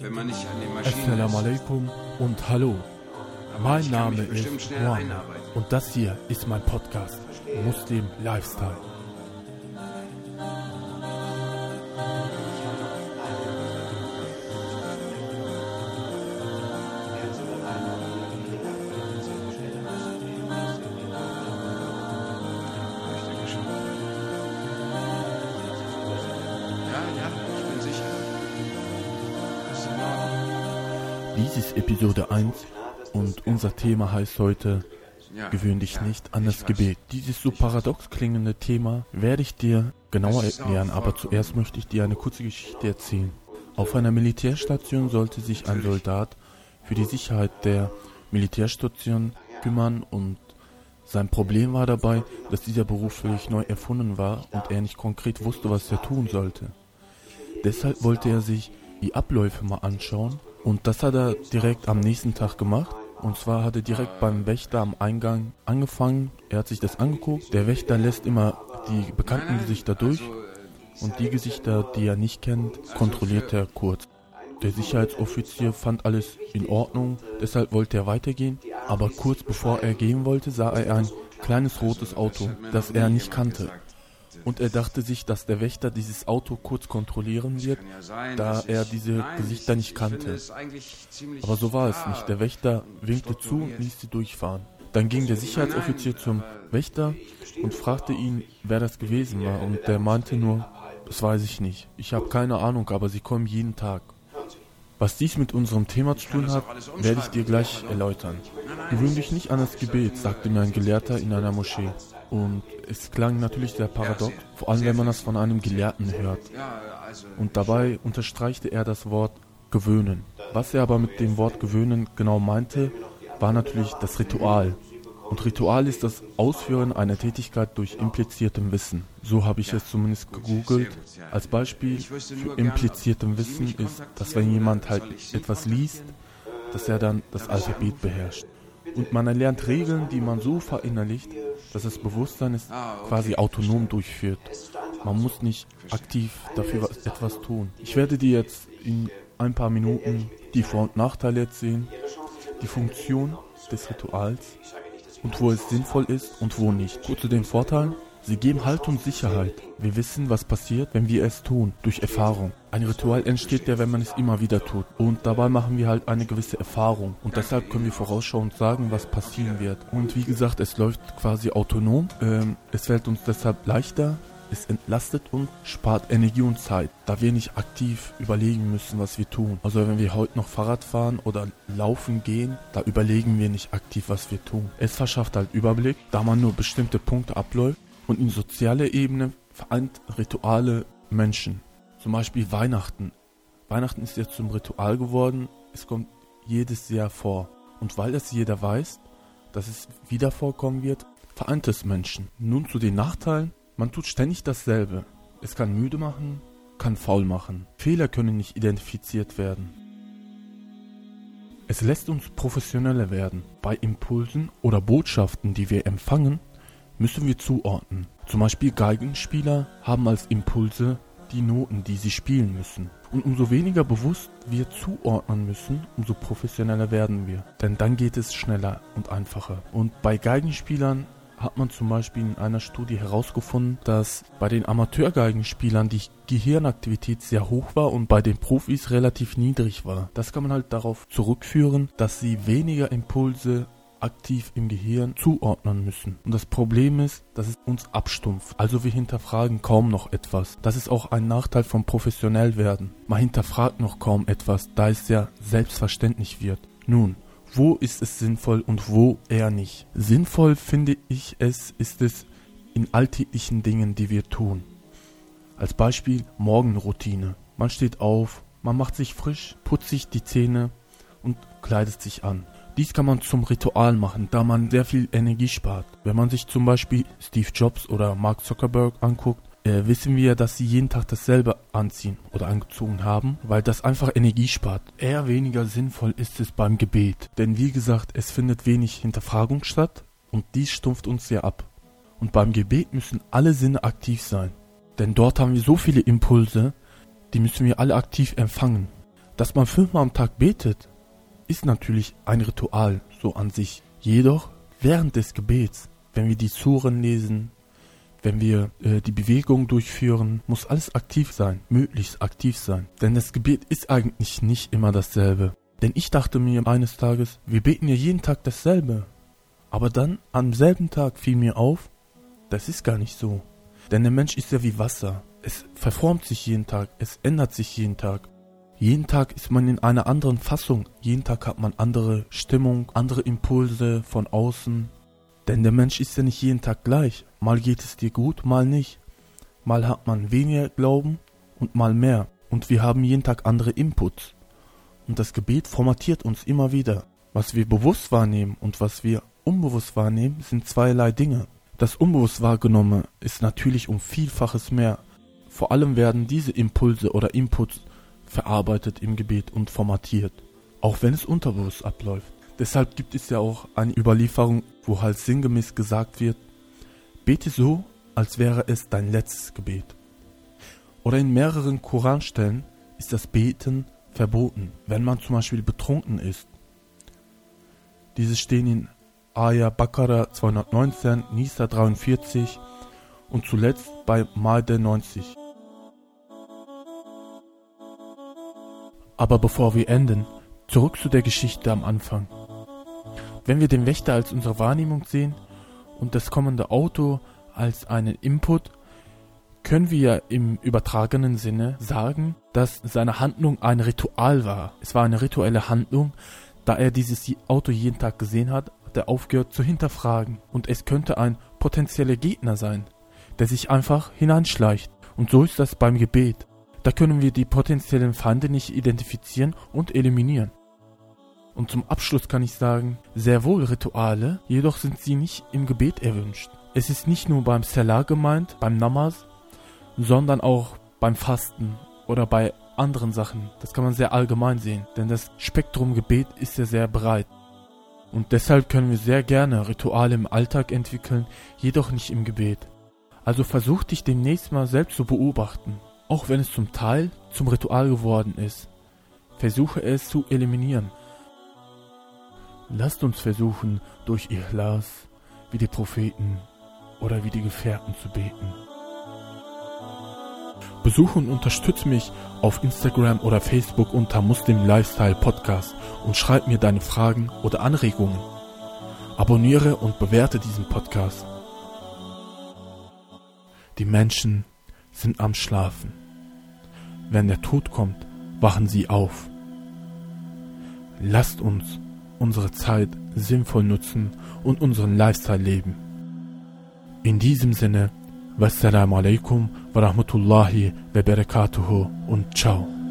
wenn man nicht an den Maschinen alaikum und hallo. Mein Name ist einarbeiten. und das hier ist mein Podcast Muslim Lifestyle. Dies ist Episode 1 und unser Thema heißt heute Gewöhn dich nicht an das. Gebet. Dieses so paradox klingende Thema werde ich dir genauer erklären, aber zuerst möchte ich dir eine kurze Geschichte erzählen. Auf einer Militärstation sollte sich ein Soldat für die Sicherheit der Militärstation kümmern und sein Problem war dabei, dass dieser Beruf völlig neu erfunden war und er nicht konkret wusste, was er tun sollte. Deshalb wollte er sich die Abläufe mal anschauen und das hat er direkt am nächsten Tag gemacht. Und zwar hat er direkt beim Wächter am Eingang angefangen. Er hat sich das angeguckt. Der Wächter lässt immer die bekannten Gesichter durch und die Gesichter, die er nicht kennt, kontrolliert er kurz. Der Sicherheitsoffizier fand alles in Ordnung, deshalb wollte er weitergehen, aber kurz bevor er gehen wollte, sah er ein kleines rotes Auto, das er nicht kannte. Und er dachte sich, dass der Wächter dieses Auto kurz kontrollieren wird, ja sein, da er diese Nein, Gesichter ich- nicht kannte. Aber so war es nicht. Der Wächter winkte zu und ließ sie durchfahren. Dann ging der Sicherheitsoffizier zum Wächter und fragte ihn, wer das gewesen war. Und der meinte nur, das weiß ich nicht. Ich habe keine Ahnung, aber sie kommen jeden Tag. Was dies mit unserem Thema zu tun hat, werde ich dir gleich erläutern. Gewöhn dich nicht an das Gebet, sagte mir ein Gelehrter in einer Moschee. Und es klang natürlich sehr paradox, vor allem wenn man das von einem Gelehrten hört. Also Und dabei unterstreichte er das Wort gewöhnen. Was er aber mit dem Wort gewöhnen genau meinte, war natürlich das Ritual. Und Ritual ist das Ausführen einer Tätigkeit durch impliziertem Wissen. So habe ich es zumindest gegoogelt. Als Beispiel für impliziertem Wissen ist, dass wenn jemand halt etwas liest, dass er dann das Alphabet beherrscht. Und man erlernt Regeln, die man so verinnerlicht, dass das Bewusstsein es quasi autonom durchführt. Man muss nicht aktiv dafür was, etwas tun. Ich werde dir jetzt in ein paar Minuten die Vor- und Nachteile erzählen, die Funktion des Rituals und wo es sinnvoll ist und wo nicht. Kurz zu den Vorteilen. Sie geben Halt und Sicherheit. Wir wissen, was passiert, wenn wir es tun, durch Erfahrung. Ein Ritual entsteht ja, wenn man es immer wieder tut. Und dabei machen wir halt eine gewisse Erfahrung. Und deshalb können wir vorausschauend sagen, was passieren wird. Und wie gesagt, es läuft quasi autonom. Ähm, es fällt uns deshalb leichter. Es entlastet uns, spart Energie und Zeit, da wir nicht aktiv überlegen müssen, was wir tun. Also wenn wir heute noch Fahrrad fahren oder laufen gehen, da überlegen wir nicht aktiv, was wir tun. Es verschafft halt Überblick, da man nur bestimmte Punkte abläuft und in sozialer Ebene vereint Rituale Menschen. Zum Beispiel Weihnachten. Weihnachten ist jetzt zum Ritual geworden, es kommt jedes Jahr vor. Und weil es jeder weiß, dass es wieder vorkommen wird, vereint es Menschen. Nun zu den Nachteilen. Man tut ständig dasselbe. Es kann müde machen, kann faul machen. Fehler können nicht identifiziert werden. Es lässt uns professioneller werden. Bei Impulsen oder Botschaften, die wir empfangen, müssen wir zuordnen. Zum Beispiel Geigenspieler haben als Impulse die Noten, die sie spielen müssen. Und umso weniger bewusst wir zuordnen müssen, umso professioneller werden wir. Denn dann geht es schneller und einfacher. Und bei Geigenspielern hat man zum Beispiel in einer Studie herausgefunden, dass bei den Amateurgeigenspielern die Gehirnaktivität sehr hoch war und bei den Profis relativ niedrig war. Das kann man halt darauf zurückführen, dass sie weniger Impulse aktiv im Gehirn zuordnen müssen. Und das Problem ist, dass es uns abstumpft. Also wir hinterfragen kaum noch etwas. Das ist auch ein Nachteil vom professionell werden. Man hinterfragt noch kaum etwas, da es ja selbstverständlich wird. Nun, wo ist es sinnvoll und wo eher nicht? Sinnvoll finde ich es, ist es in alltäglichen Dingen, die wir tun. Als Beispiel Morgenroutine. Man steht auf, man macht sich frisch, putzt sich die Zähne und kleidet sich an. Dies kann man zum Ritual machen, da man sehr viel Energie spart. Wenn man sich zum Beispiel Steve Jobs oder Mark Zuckerberg anguckt, äh, wissen wir, dass sie jeden Tag dasselbe anziehen oder angezogen haben, weil das einfach Energie spart. Eher weniger sinnvoll ist es beim Gebet, denn wie gesagt, es findet wenig Hinterfragung statt und dies stumpft uns sehr ab. Und beim Gebet müssen alle Sinne aktiv sein, denn dort haben wir so viele Impulse, die müssen wir alle aktiv empfangen. Dass man fünfmal am Tag betet, ist natürlich ein Ritual so an sich. Jedoch während des Gebets, wenn wir die Suren lesen, wenn wir äh, die Bewegung durchführen, muss alles aktiv sein, möglichst aktiv sein. Denn das Gebet ist eigentlich nicht immer dasselbe. Denn ich dachte mir eines Tages, wir beten ja jeden Tag dasselbe. Aber dann am selben Tag fiel mir auf, das ist gar nicht so. Denn der Mensch ist ja wie Wasser. Es verformt sich jeden Tag, es ändert sich jeden Tag. Jeden Tag ist man in einer anderen Fassung, jeden Tag hat man andere Stimmung, andere Impulse von außen. Denn der Mensch ist ja nicht jeden Tag gleich. Mal geht es dir gut, mal nicht. Mal hat man weniger Glauben und mal mehr. Und wir haben jeden Tag andere Inputs. Und das Gebet formatiert uns immer wieder. Was wir bewusst wahrnehmen und was wir unbewusst wahrnehmen, sind zweierlei Dinge. Das unbewusst wahrgenommene ist natürlich um Vielfaches mehr. Vor allem werden diese Impulse oder Inputs verarbeitet im Gebet und formatiert, auch wenn es unterbewusst abläuft. Deshalb gibt es ja auch eine Überlieferung, wo halt sinngemäß gesagt wird, bete so, als wäre es dein letztes Gebet. Oder in mehreren Koranstellen ist das Beten verboten, wenn man zum Beispiel betrunken ist. Diese stehen in Aya Bakara 219, Nisa 43 und zuletzt bei Maide 90. Aber bevor wir enden, zurück zu der Geschichte am Anfang. Wenn wir den Wächter als unsere Wahrnehmung sehen und das kommende Auto als einen Input, können wir im übertragenen Sinne sagen, dass seine Handlung ein Ritual war. Es war eine rituelle Handlung, da er dieses Auto jeden Tag gesehen hat, hat er aufgehört zu hinterfragen. Und es könnte ein potenzieller Gegner sein, der sich einfach hineinschleicht. Und so ist das beim Gebet. Da können wir die potenziellen Feinde nicht identifizieren und eliminieren. Und zum Abschluss kann ich sagen, sehr wohl Rituale, jedoch sind sie nicht im Gebet erwünscht. Es ist nicht nur beim Salah gemeint, beim Namaz, sondern auch beim Fasten oder bei anderen Sachen. Das kann man sehr allgemein sehen, denn das Spektrum Gebet ist ja sehr breit. Und deshalb können wir sehr gerne Rituale im Alltag entwickeln, jedoch nicht im Gebet. Also versuch dich demnächst mal selbst zu beobachten, auch wenn es zum Teil zum Ritual geworden ist. Versuche es zu eliminieren. Lasst uns versuchen, durch Ihlas, wie die Propheten oder wie die Gefährten zu beten. Besuche und unterstütze mich auf Instagram oder Facebook unter Muslim Lifestyle Podcast und schreib mir deine Fragen oder Anregungen. Abonniere und bewerte diesen Podcast. Die Menschen sind am Schlafen. Wenn der Tod kommt, wachen sie auf. Lasst uns unsere Zeit sinnvoll nutzen und unseren Lifestyle leben. In diesem Sinne, Wassalamu alaikum wa rahmatullahi wa barakatuhu und ciao.